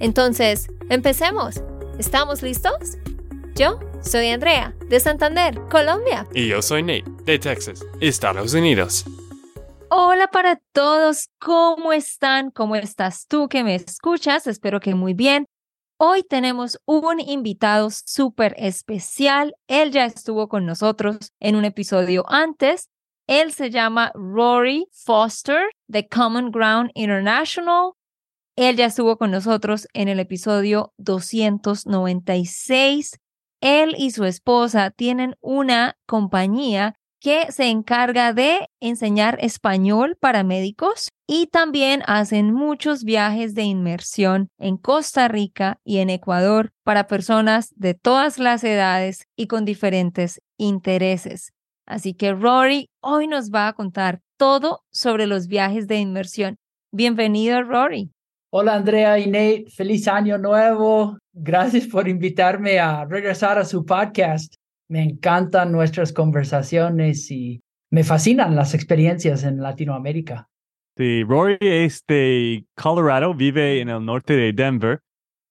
Entonces, empecemos. ¿Estamos listos? Yo soy Andrea, de Santander, Colombia. Y yo soy Nate, de Texas, Estados Unidos. Hola para todos, ¿cómo están? ¿Cómo estás tú que me escuchas? Espero que muy bien. Hoy tenemos un invitado súper especial. Él ya estuvo con nosotros en un episodio antes. Él se llama Rory Foster de Common Ground International. Él ya estuvo con nosotros en el episodio 296. Él y su esposa tienen una compañía que se encarga de enseñar español para médicos y también hacen muchos viajes de inmersión en Costa Rica y en Ecuador para personas de todas las edades y con diferentes intereses. Así que Rory hoy nos va a contar todo sobre los viajes de inmersión. Bienvenido, Rory. Hola, Andrea y Nate. Feliz año nuevo. Gracias por invitarme a regresar a su podcast. Me encantan nuestras conversaciones y me fascinan las experiencias en Latinoamérica. Sí, Rory es de Colorado, vive en el norte de Denver.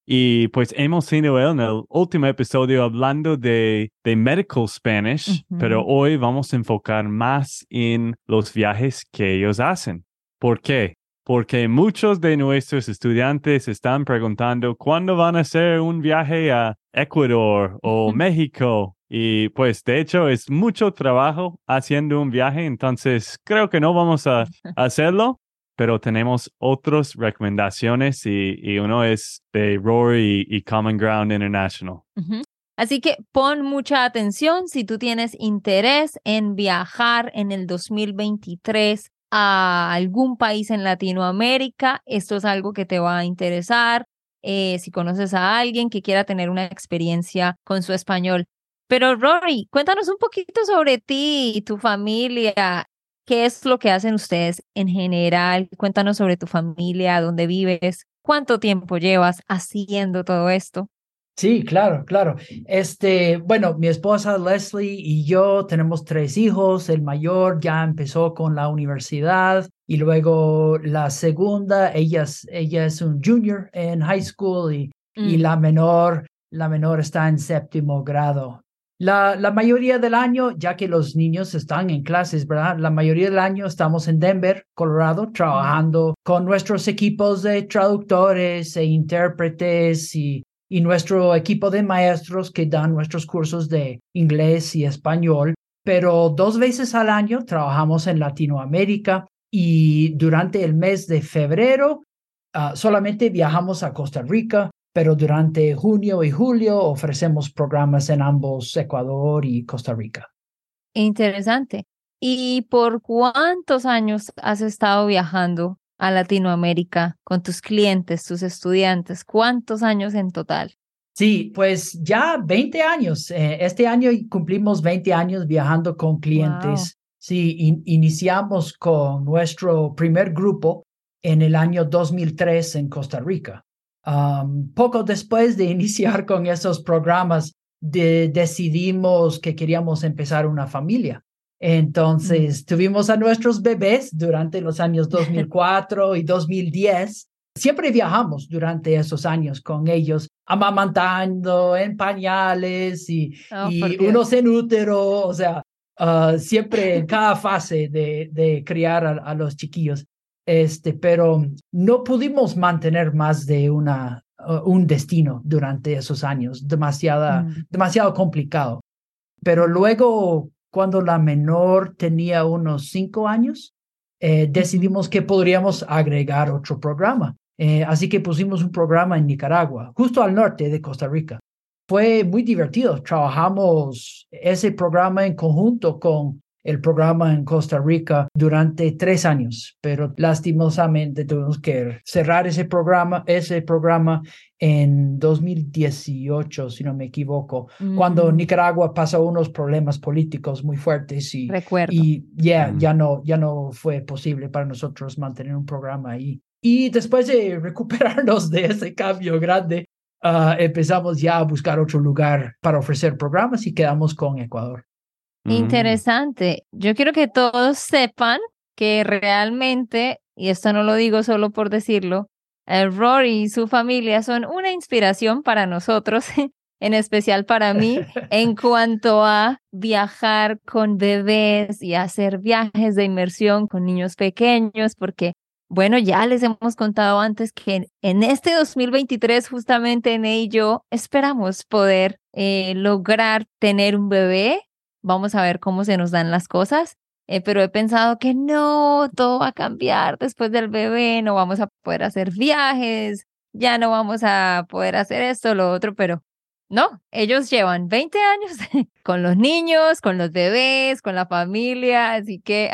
Y pues hemos sido en el último episodio hablando de, de Medical Spanish, pero hoy vamos a enfocar más en los viajes que ellos hacen. ¿Por qué? Porque muchos de nuestros estudiantes están preguntando cuándo van a hacer un viaje a Ecuador o México. Y pues de hecho es mucho trabajo haciendo un viaje, entonces creo que no vamos a hacerlo, pero tenemos otras recomendaciones y, uno es de Rory y, Common Ground International. Así que pon mucha atención si tú tienes interés en viajar en el 2023 a algún país en Latinoamérica. Esto es algo que te va a interesar. Eh, si conoces a alguien que quiera tener una experiencia con su español. Pero Rory, cuéntanos un poquito sobre ti y tu familia. ¿Qué es lo que hacen ustedes en general? Cuéntanos sobre tu familia, dónde vives, cuánto tiempo llevas haciendo todo esto. Sí, claro, claro. Este, bueno, mi esposa Leslie y yo tenemos tres hijos. El mayor ya empezó con la universidad y luego la segunda, ella es, ella es un junior en high school y, y mm. la menor, la menor está en séptimo grado. La, la, mayoría del año, ya que los niños están en clases, ¿verdad? La mayoría del año estamos en Denver, Colorado, trabajando con nuestros equipos de traductores e intérpretes y, y nuestro equipo de maestros que dan nuestros cursos de inglés y español. Pero dos veces al año trabajamos en Latinoamérica y durante el mes de febrero ah, solamente viajamos a Costa Rica, pero durante junio y julio ofrecemos programas en ambos Ecuador y Costa Rica. Interesante. ¿Y por cuántos años has estado viajando a Latinoamérica con tus clientes, tus estudiantes? ¿Cuántos años en total? Sí, pues ya 20 años. Eh, este año cumplimos 20 años viajando con clientes. Sí, iniciamos con nuestro primer grupo en el año 2003 en Costa Rica poco después de iniciar con esos programas, decidimos que queríamos empezar una familia. Entonces, tuvimos a nuestros bebés durante los años 2004 y 2010. Siempre viajamos durante esos años con ellos, amamantando en pañales y, oh, unos en útero, o sea, ah, siempre en cada fase de, de criar a, los chiquillos este, pero no pudimos mantener más de una, uh, un destino durante esos años, demasiada, mm. demasiado complicado. Pero luego, cuando la menor tenía unos cinco años, eh, decidimos que podríamos agregar otro programa. Eh, así que pusimos un programa en Nicaragua, justo al norte de Costa Rica. Fue muy divertido. Trabajamos ese programa en conjunto con el programa en Costa Rica durante tres años, pero lastimosamente tuvimos que cerrar ese programa, ese programa en 2018, si no me equivoco, cuando. Nicaragua pasó unos problemas políticos muy fuertes y, mm. ya, no, ya no fue posible para nosotros mantener un programa ahí. Y después de recuperarnos de ese cambio grande, ah, empezamos ya a buscar otro lugar para ofrecer programas y quedamos con Ecuador. Mm. Interesante. Yo quiero que todos sepan que realmente, y esto no lo digo solo por decirlo, el Rory y su familia son una inspiración para nosotros, en especial para mí, en cuanto a viajar con bebés y hacer viajes de inmersión con niños pequeños, porque, bueno, ya les hemos contado antes que en este 2023, justamente en ello, esperamos poder eh, lograr tener un bebé. Vamos a ver cómo se nos dan las cosas. Eh, pero he pensado que no, todo va a cambiar después del bebé, no vamos a poder hacer viajes, ya no vamos a poder hacer esto, lo otro, pero no, ellos llevan 20 años con los niños, con los bebés, con la familia, así que...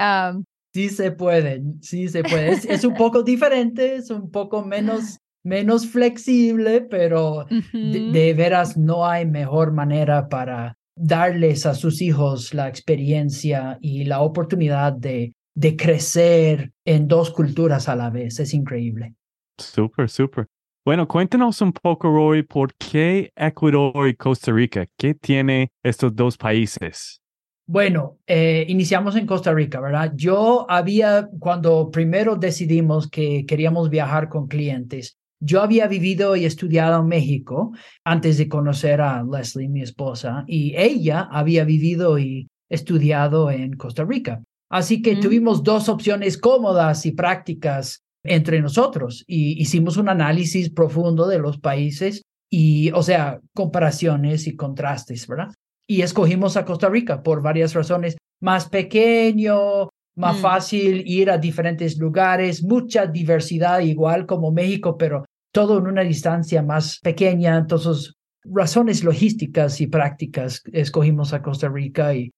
Sí se puede, sí se puede. Es, un poco diferente, es un poco menos, menos flexible, pero de veras no hay mejor manera para darles a sus hijos la experiencia y la oportunidad de, de crecer en dos culturas a la vez. Es increíble. Súper, súper. Bueno, cuéntanos un poco, Roy, ¿por qué Ecuador y Costa Rica? ¿Qué tiene estos dos países? Bueno, eh, iniciamos en Costa Rica, ¿verdad? Yo había, cuando primero decidimos que queríamos viajar con clientes, yo había vivido y estudiado en México antes de conocer a Leslie, mi esposa, y ella había vivido y estudiado en Costa Rica. Así que mm. tuvimos dos opciones cómodas y prácticas entre nosotros y hicimos un análisis profundo de los países y, o sea, comparaciones y contrastes, ¿verdad? Y escogimos a Costa Rica por varias razones. Más pequeño, más mm. fácil ir a diferentes lugares, mucha diversidad igual como México, pero todo en una distancia más pequeña. Entonces, razones logísticas y prácticas escogimos a Costa Rica y,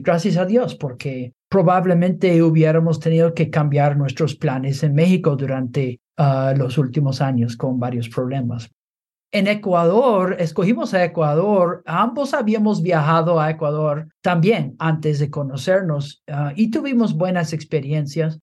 gracias a Dios, porque probablemente hubiéramos tenido que cambiar nuestros planes en México durante ah, los últimos años con varios problemas. En Ecuador, escogimos a Ecuador, ambos habíamos viajado a Ecuador también antes de conocernos ah, y tuvimos buenas experiencias.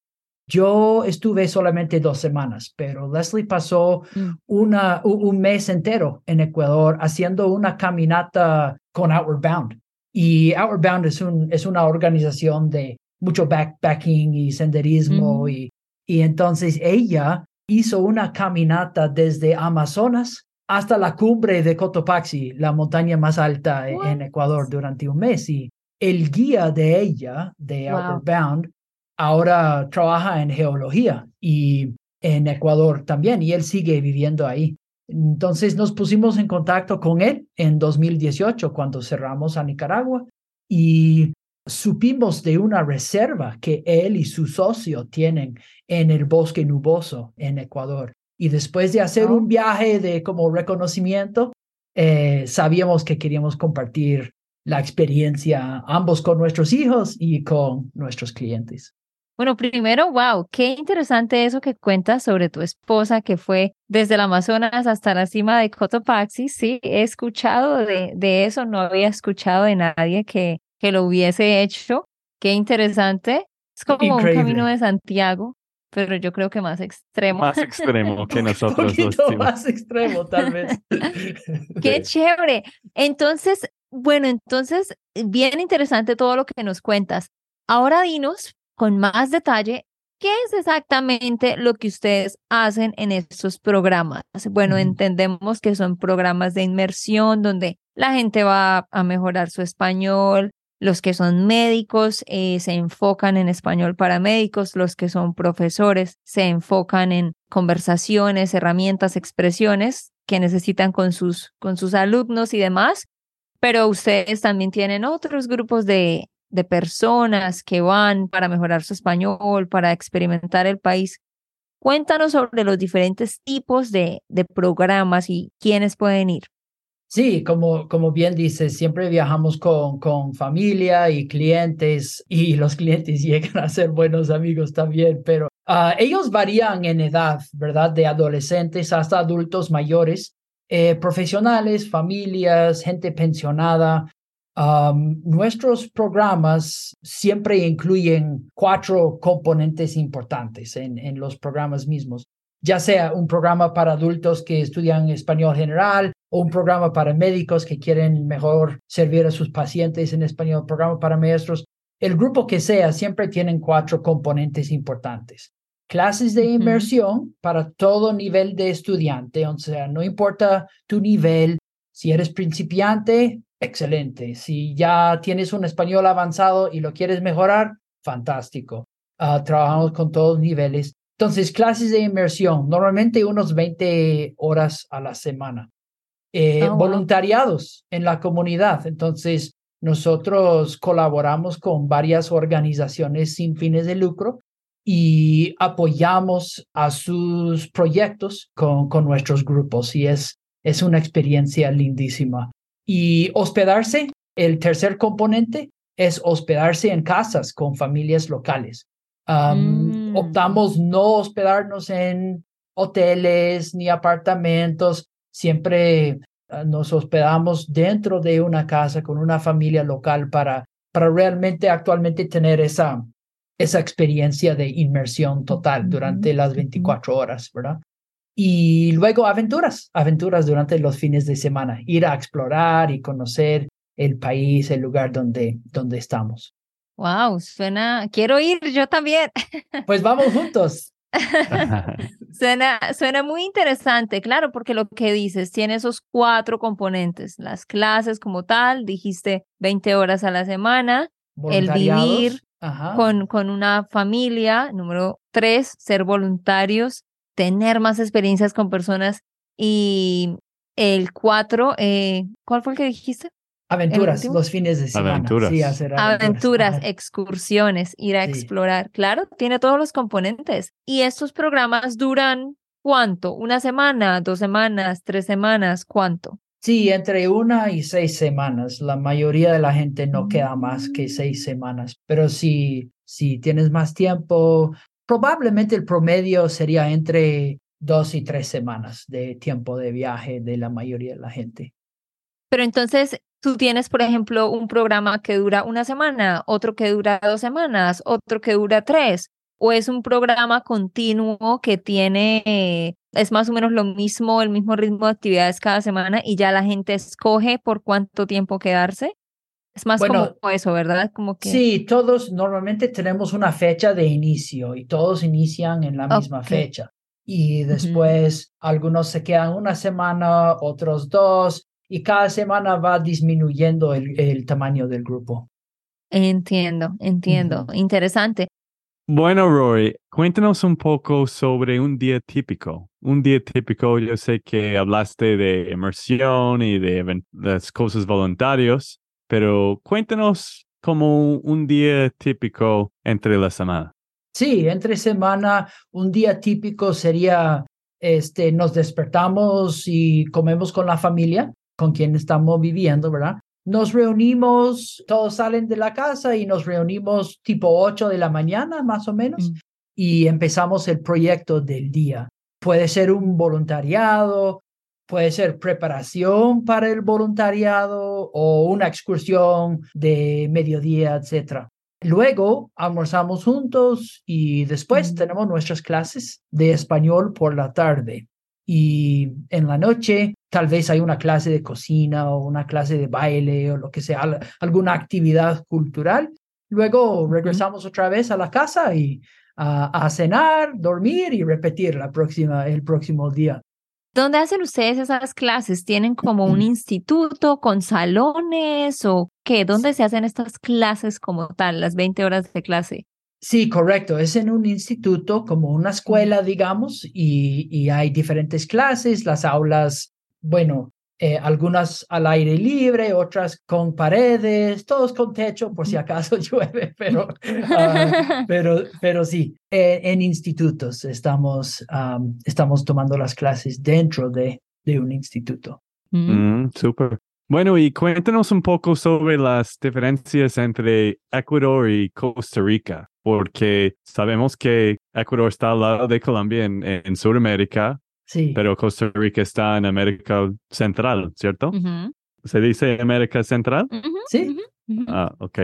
Yo estuve solamente dos semanas, pero Leslie pasó mm. una, un mes entero en Ecuador haciendo una caminata con Outward Bound. Y Outward Bound es, un, es una organización de mucho backpacking y senderismo. Mm. Y, y entonces ella hizo una caminata desde Amazonas hasta la cumbre de Cotopaxi, la montaña más alta en Ecuador, durante un mes. Y el guía de ella, de Outward Bound, ahora trabaja en geología y en Ecuador también, y él sigue viviendo ahí. Entonces nos pusimos en contacto con él en 2018 cuando cerramos a Nicaragua y supimos de una reserva que él y su socio tienen en el bosque nuboso en Ecuador. Y después de hacer un viaje de como reconocimiento, eh, sabíamos que queríamos compartir la experiencia ambos con nuestros hijos y con nuestros clientes. Bueno, primero, wow, qué interesante eso que cuentas sobre tu esposa que fue desde el Amazonas hasta la cima de Cotopaxi. Sí, he escuchado de, de eso, no había escuchado de nadie que, que lo hubiese hecho. Qué interesante. Es como un camino de Santiago, pero yo creo que más extremo. Más extremo que nosotros. Un más extremo, tal vez. Qué chévere. Entonces, bueno, entonces, bien interesante todo lo que nos cuentas. Ahora dinos, con más detalle qué es exactamente lo que ustedes hacen en estos programas. Bueno, entendemos que son programas de inmersión donde la gente va a mejorar su español. Los que son médicos eh, se enfocan en español para médicos, los que son profesores se enfocan en conversaciones, herramientas, expresiones que necesitan con sus, con sus alumnos y demás. Pero ustedes también tienen otros grupos de, de personas que van para mejorar su español, para experimentar el país. Cuéntanos sobre los diferentes tipos de, de programas y quiénes pueden ir. Sí, como, como bien dices, siempre viajamos con, con familia y clientes y los clientes llegan a ser buenos amigos también, pero ah, ellos varían en edad, ¿verdad? De adolescentes hasta adultos mayores, eh, profesionales, familias, gente pensionada. Nuestros programas siempre incluyen cuatro componentes importantes en, en los programas mismos. Ya sea un programa para adultos que estudian español general o un programa para médicos que quieren mejor servir a sus pacientes en español, programa para maestros, el grupo que sea, siempre tienen cuatro componentes importantes. Clases de inmersión para todo nivel de estudiante, o sea, no importa tu nivel, si eres principiante, excelente. Si ya tienes un español avanzado y lo quieres mejorar, fantástico. Ah, trabajamos con todos niveles. Entonces, clases de inmersión, normalmente unos 20 horas a la semana. Eh, oh, voluntariados en la comunidad. Entonces, nosotros colaboramos con varias organizaciones sin fines de lucro y apoyamos a sus proyectos con, con nuestros grupos y es, es una experiencia lindísima. Y hospedarse, el tercer componente es hospedarse en casas con familias locales. Mm. Optamos no hospedarnos en hoteles ni apartamentos, siempre ah, nos hospedamos dentro de una casa con una familia local para, para realmente actualmente tener esa, esa experiencia de inmersión total durante las 24 horas, ¿verdad? Y luego aventuras, aventuras durante los fines de semana, ir a explorar y conocer el país, el lugar donde, donde estamos. Wow, suena, quiero ir yo también. Pues vamos juntos. suena, suena muy interesante, claro, porque lo que dices tiene esos cuatro componentes, las clases como tal, dijiste 20 horas a la semana, el vivir con, con una familia, número tres, ser voluntarios, tener más experiencias con personas y el cuatro, eh, ¿cuál fue el que dijiste? Aventuras, los fines de semana. Aventuras. Sí, hacer aventuras. excursiones, ir a explorar. Claro, tiene todos los componentes. ¿Y estos programas duran cuánto? ¿Una semana, dos semanas, tres semanas? ¿Cuánto? Sí, entre una y seis semanas. La mayoría de la gente no queda más que seis semanas. Pero si, si tienes más tiempo, probablemente el promedio sería entre dos y tres semanas de tiempo de viaje de la mayoría de la gente. Pero entonces, tú tienes, por ejemplo, un programa que dura una semana, otro que dura dos semanas, otro que dura tres, o es un programa continuo que tiene, es más o menos lo mismo, el mismo ritmo de actividades cada semana y ya la gente escoge por cuánto tiempo quedarse. Es más como eso, ¿verdad? Como que... Sí, todos normalmente tenemos una fecha de inicio y todos inician en la misma fecha. Y después algunos se quedan una semana, otros dos, y cada semana va disminuyendo el, tamaño del grupo. Entiendo, entiendo. Interesante. Bueno, Rory, cuéntanos un poco sobre un día típico. Un día típico, yo sé que hablaste de inmersión y de las cosas voluntarios, pero cuéntanos como un día típico entre la semana. Sí, entre semana, un día típico sería, este, nos despertamos y comemos con la familia con quien estamos viviendo, ¿verdad? Nos reunimos, todos salen de la casa y nos reunimos tipo 8 de la mañana, más o menos, mm. y empezamos el proyecto del día. Puede ser un voluntariado, puede ser preparación para el voluntariado o una excursión de mediodía, etc. Luego almorzamos juntos y después tenemos nuestras clases de español por la tarde. Y en la noche tal vez hay una clase de cocina o una clase de baile o lo que sea, alguna actividad cultural. Luego regresamos otra vez a la casa y a, cenar, dormir y repetir la próxima, el próximo día. ¿Dónde hacen ustedes esas clases? ¿Tienen como un instituto con salones o qué? ¿Dónde se hacen estas clases como tal, las 20 horas de clase? Sí, correcto. Es en un instituto, como una escuela, digamos, y, y hay diferentes clases, las aulas bueno, eh, algunas al aire libre, otras con paredes, todos con techo por si acaso llueve, pero, ah, pero, pero sí, eh, en institutos estamos, estamos tomando las clases dentro de, de un instituto. Mm, súper. Bueno, y cuéntanos un poco sobre las diferencias entre Ecuador y Costa Rica, porque sabemos que Ecuador está al lado de Colombia en, en Sudamérica, sí. pero Costa Rica está en América Central, ¿cierto? ¿Se dice América Central? Sí. Ah, ok.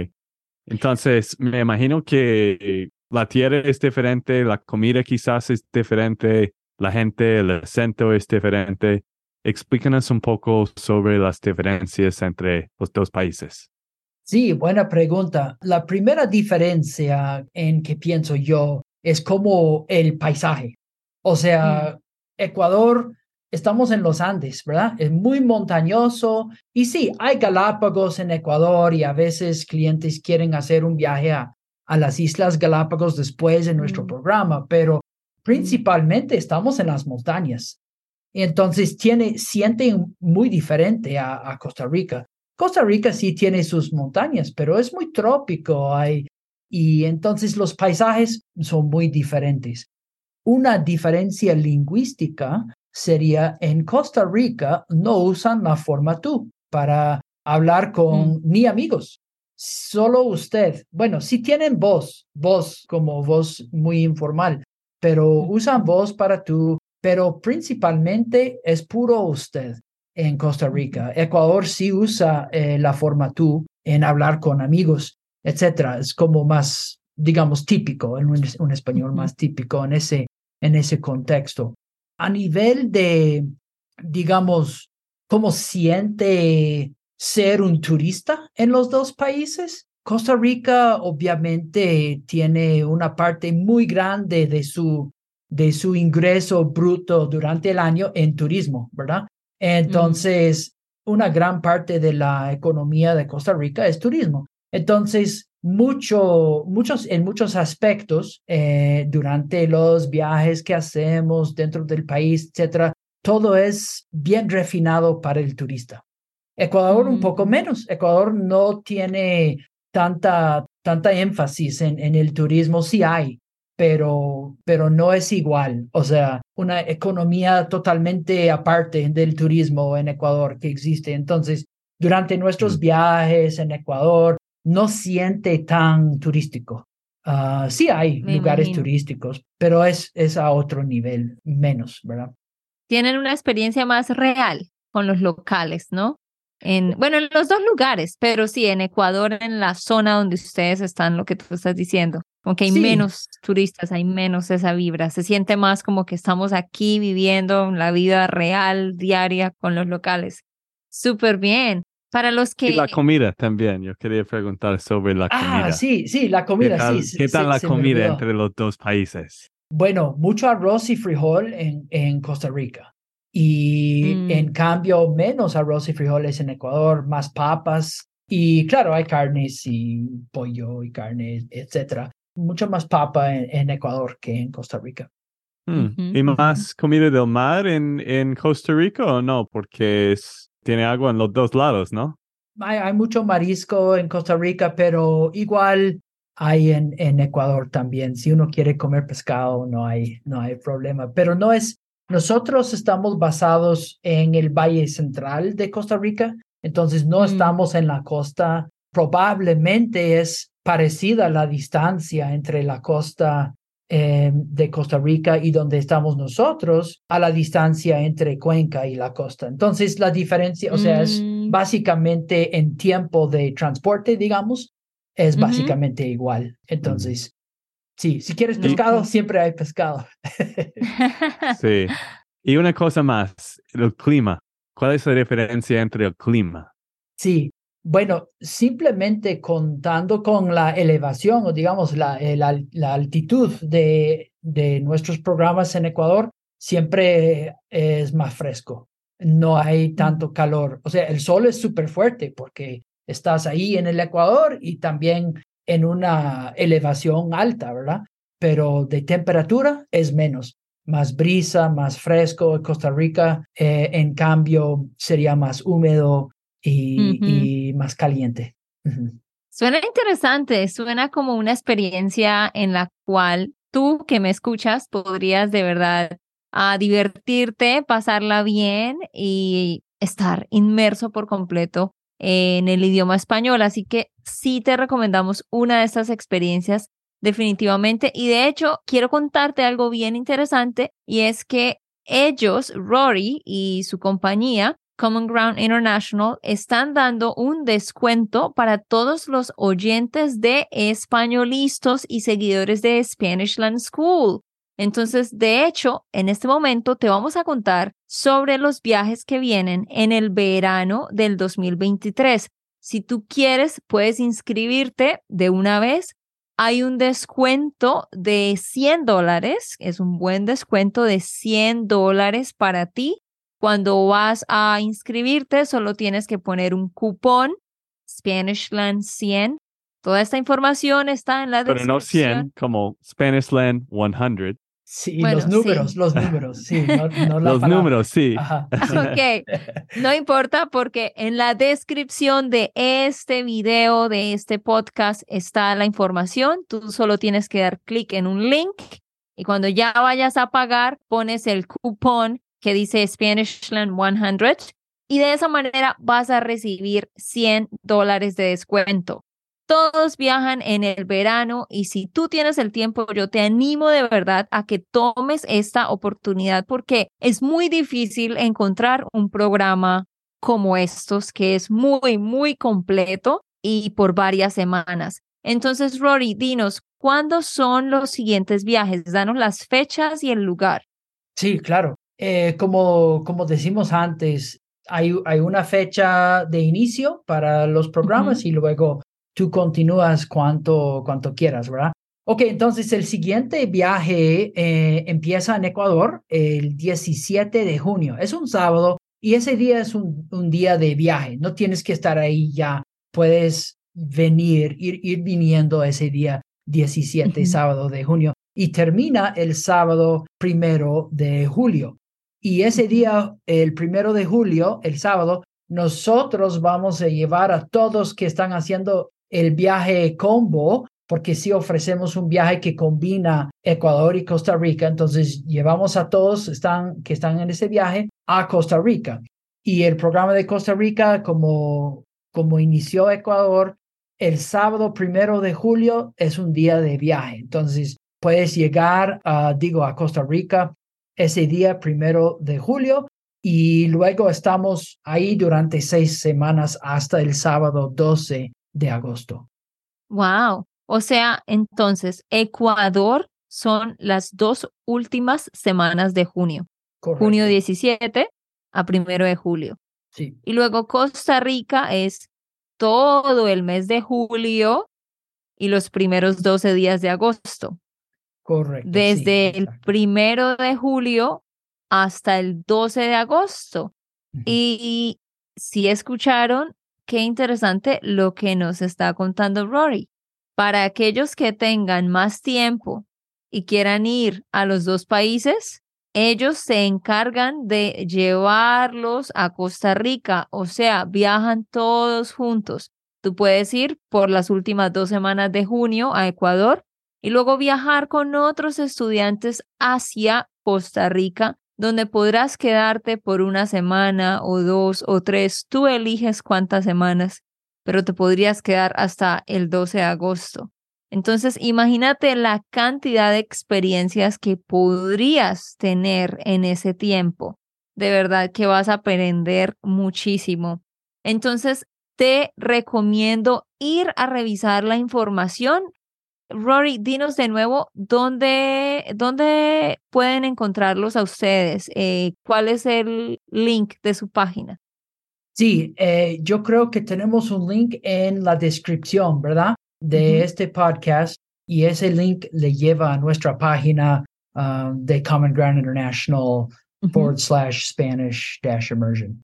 Entonces, me imagino que la tierra es diferente, la comida quizás es diferente, la gente, el acento es diferente. Explícanos un poco sobre las diferencias entre los dos países. Sí, buena pregunta. La primera diferencia en que pienso yo es como el paisaje. O sea, mm. Ecuador, estamos en los Andes, ¿verdad? Es muy montañoso y sí, hay Galápagos en Ecuador y a veces clientes quieren hacer un viaje a, a las Islas Galápagos después de nuestro mm. programa, pero principalmente estamos en las montañas. Entonces tiene, siente muy diferente a, Costa Rica. Costa Rica sí tiene sus montañas, pero es muy trópico hay, y entonces los paisajes son muy diferentes. Una diferencia lingüística sería en Costa Rica no usan la forma tú para hablar con mm. ni amigos, solo usted. Bueno, sí tienen voz, voz como voz muy informal, pero usan voz para tú pero principalmente es puro usted en Costa Rica. Ecuador sí usa eh, la forma tú en hablar con amigos, etcétera. Es como más, digamos, típico, en un, español más típico en ese, en ese contexto. A nivel de, digamos, cómo siente ser un turista en los dos países, Costa Rica obviamente tiene una parte muy grande de su de su ingreso bruto durante el año en turismo, ¿verdad? Entonces, una gran parte de la economía de Costa Rica es turismo. Entonces, mucho, muchos, en muchos aspectos, eh, durante los viajes que hacemos dentro del país, etcétera, todo es bien refinado para el turista. Ecuador un poco mm. menos. Ecuador no tiene tanta, tanta énfasis en, en el turismo. Sí hay, pero, pero no es igual. O sea, una economía totalmente aparte del turismo en Ecuador que existe. Entonces, durante nuestros mm. viajes en Ecuador, no siente tan turístico. Ah, sí hay lugares turísticos, pero es, es a otro nivel, menos, ¿verdad? Tienen una experiencia más real con los locales, ¿no? En, bueno, en los dos lugares, pero sí, en Ecuador, en la zona donde ustedes están, lo que tú estás diciendo. Como que hay menos turistas, hay menos esa vibra. Se siente más como que estamos aquí viviendo la vida real, diaria con los locales. Súper bien. Para los que... Y la comida también. Yo quería preguntar sobre la comida. Ah, sí, sí, la comida, sí. ¿Qué tal la comida entre los dos países? Bueno, mucho arroz y frijol en, en Costa Rica. Y mm. en cambio, menos arroz y frijoles en Ecuador, más papas. Y claro, hay carnes y pollo y carne, etcétera mucho más papa en, Ecuador que en Costa Rica. Hmm. ¿Y más comida del mar en, en Costa Rica o no? Porque es, tiene agua en los dos lados, ¿no? Hay, hay mucho marisco en Costa Rica, pero igual hay en, en Ecuador también. Si uno quiere comer pescado, no hay, no hay problema. Pero no es, nosotros estamos basados en el Valle Central de Costa Rica, entonces no mm. estamos en la costa. Probablemente es parecida la distancia entre la costa eh, de Costa Rica y donde estamos nosotros a la distancia entre Cuenca y la costa. Entonces, la diferencia, o sea, es mm. básicamente en tiempo de transporte, digamos, es básicamente igual. Entonces, sí, si quieres pescado, siempre hay pescado. sí. Y una cosa más, el clima. ¿Cuál es la diferencia entre el clima? Sí, bueno, simplemente contando con la elevación o digamos la, eh, la, altitud de, de, nuestros programas en Ecuador, siempre es más fresco. No hay tanto calor. O sea, el sol es súper fuerte porque estás ahí en el Ecuador y también en una elevación alta, ¿verdad? Pero de temperatura es menos. Más brisa, más fresco. Costa Rica, eh, en cambio, sería más húmedo, y, más caliente. Suena interesante, suena como una experiencia en la cual tú que me escuchas podrías de verdad a ah, divertirte, pasarla bien y estar inmerso por completo en el idioma español. Así que sí te recomendamos una de estas experiencias definitivamente. Y de hecho, quiero contarte algo bien interesante y es que ellos, Rory y su compañía, Common Ground International, están dando un descuento para todos los oyentes de españolistas y seguidores de Spanishland School. Entonces, de hecho, en este momento te vamos a contar sobre los viajes que vienen en el verano del 2023. Si tú quieres, puedes inscribirte de una vez. Hay un descuento de 100 dólares, es un buen descuento de 100 dólares para ti. Cuando vas a inscribirte, solo tienes que poner un cupón Spanishland 100. Toda esta información está en la descripción. Pero no 100, como Spanishland 100. Sí, los números, los números, sí. No, los números, sí. Ok, no importa porque en la descripción de este video, de este podcast, está la información. Tú solo tienes que dar clic en un link y cuando ya vayas a pagar, pones el cupón que dice Spanishland 100 y de esa manera vas a recibir 100 dólares de descuento. Todos viajan en el verano y si tú tienes el tiempo, yo te animo de verdad a que tomes esta oportunidad porque es muy difícil encontrar un programa como estos que es muy, muy completo y por varias semanas. Entonces, Rory, dinos, ¿cuándo son los siguientes viajes? Danos las fechas y el lugar. Sí, claro. Eh, como, como decimos antes, hay, hay, una fecha de inicio para los programas y luego tú continúas cuanto, cuanto quieras, ¿verdad? Ok, entonces el siguiente viaje eh, empieza en Ecuador el 17 de junio. Es un sábado y ese día es un, un día de viaje. No tienes que estar ahí ya. Puedes venir, ir, ir viniendo ese día 17, sábado de junio. Y termina el sábado primero de julio. Y ese día, el primero de julio, el sábado, nosotros vamos a llevar a todos que están haciendo el viaje combo, porque si ofrecemos un viaje que combina Ecuador y Costa Rica, entonces llevamos a todos están, que están en ese viaje a Costa Rica. Y el programa de Costa Rica, como, como inició Ecuador, el sábado primero de julio es un día de viaje. Entonces puedes llegar, a, digo, a Costa Rica ese día primero de julio y luego estamos ahí durante seis semanas hasta el sábado 12 de agosto. Wow. O sea, entonces, Ecuador son las dos últimas semanas de junio. Junio 17 a primero de julio. Sí. Y luego Costa Rica es todo el mes de julio y los primeros 12 días de agosto. Correcto. Desde el primero de julio hasta el 12 de agosto. y si escucharon, qué interesante lo que nos está contando Rory. Para aquellos que tengan más tiempo y quieran ir a los dos países, ellos se encargan de llevarlos a Costa Rica, o sea, viajan todos juntos. Tú puedes ir por las últimas dos semanas de junio a Ecuador y luego viajar con otros estudiantes hacia Costa Rica donde podrás quedarte por una semana o dos o tres. Tú eliges cuántas semanas, pero te podrías quedar hasta el 12 de agosto. Entonces, imagínate la cantidad de experiencias que podrías tener en ese tiempo. De verdad que vas a aprender muchísimo. Entonces, te recomiendo ir a revisar la información Rory, dinos de nuevo dónde, dónde pueden encontrarlos a ustedes. Eh, ¿Cuál es el link de su página? Sí, eh, yo creo que tenemos un link en la descripción, ¿verdad? De este podcast y ese link le lleva a nuestra página um, de Common Ground International forward slash Spanish dash immersion.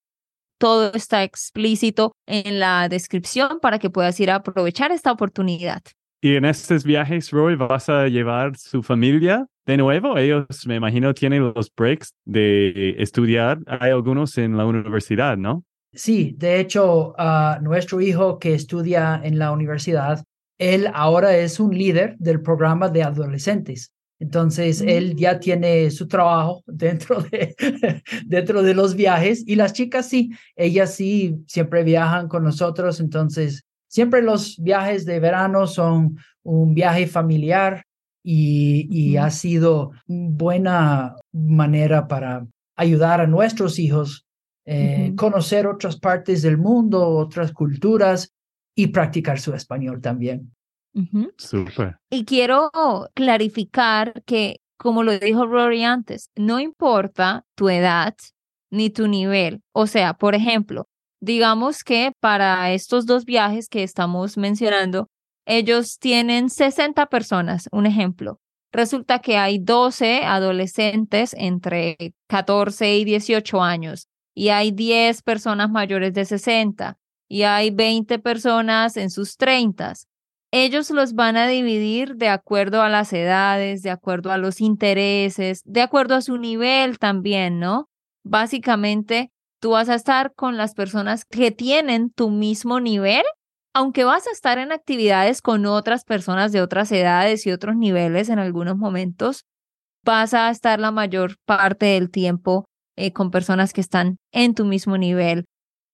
Todo está explícito en la descripción para que puedas ir a aprovechar esta oportunidad. Y en estos viajes, Roy, ¿vas a llevar su familia de nuevo? Ellos, me imagino, tienen los breaks de estudiar. Hay algunos en la universidad, ¿no? Sí, de hecho, uh, nuestro hijo que estudia en la universidad, él ahora es un líder del programa de adolescentes. Entonces, él ya tiene su trabajo dentro de, dentro de los viajes y las chicas sí, ellas sí siempre viajan con nosotros. Entonces, siempre los viajes de verano son un viaje familiar y, y ha sido buena manera para ayudar a nuestros hijos eh, conocer otras partes del mundo, otras culturas y practicar su español también. Y quiero clarificar que, como lo dijo Rory antes, no importa tu edad ni tu nivel. O sea, por ejemplo, digamos que para estos dos viajes que estamos mencionando, ellos tienen 60 personas, un ejemplo. Resulta que hay 12 adolescentes entre 14 y 18 años y hay 10 personas mayores de 60 y hay 20 personas en sus 30 ellos los van a dividir de acuerdo a las edades, de acuerdo a los intereses, de acuerdo a su nivel también, ¿no? Básicamente, tú vas a estar con las personas que tienen tu mismo nivel, aunque vas a estar en actividades con otras personas de otras edades y otros niveles en algunos momentos, vas a estar la mayor parte del tiempo eh, con personas que están en tu mismo nivel.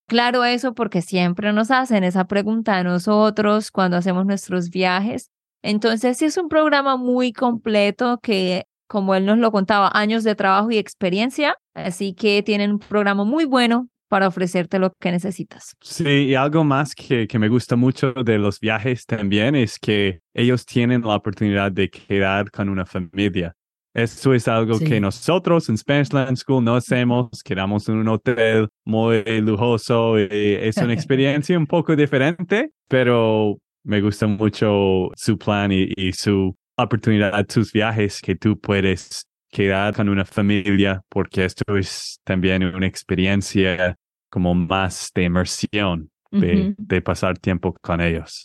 Claro eso porque siempre nos hacen esa pregunta a nosotros cuando hacemos nuestros viajes. Entonces, sí es un programa muy completo que, como él nos lo contaba, años de trabajo y experiencia, así que tienen un programa muy bueno para ofrecerte lo que necesitas. Sí, y algo más que, que me gusta mucho de los viajes también es que ellos tienen la oportunidad de quedar con una familia. Eso es algo que nosotros en Spanish Land School no hacemos. Quedamos en un hotel muy lujoso. Y es una experiencia un poco diferente, pero me gusta mucho su plan y, su oportunidad, sus viajes que tú puedes quedar con una familia, porque esto es también una experiencia como más de inmersión, de, pasar tiempo con ellos.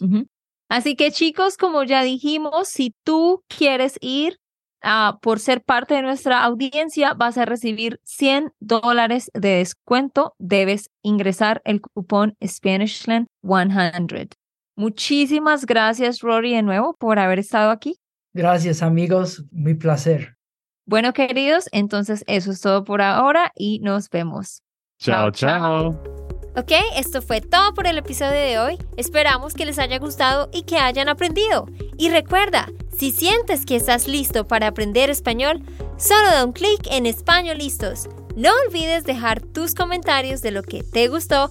Así que chicos, como ya dijimos, si tú quieres ir, Ah, por ser parte de nuestra audiencia, vas a recibir 100 dólares de descuento. Debes ingresar el cupón Spanishland 100. Muchísimas gracias, Rory, de nuevo por haber estado aquí. Gracias, amigos. Mi placer. Bueno, queridos, entonces eso es todo por ahora y nos vemos. chao. chao. Ok, esto fue todo por el episodio de hoy. Esperamos que les haya gustado y que hayan aprendido. Y recuerda, si sientes que estás listo para aprender español, solo da un clic en Español Listos. No olvides dejar tus comentarios de lo que te gustó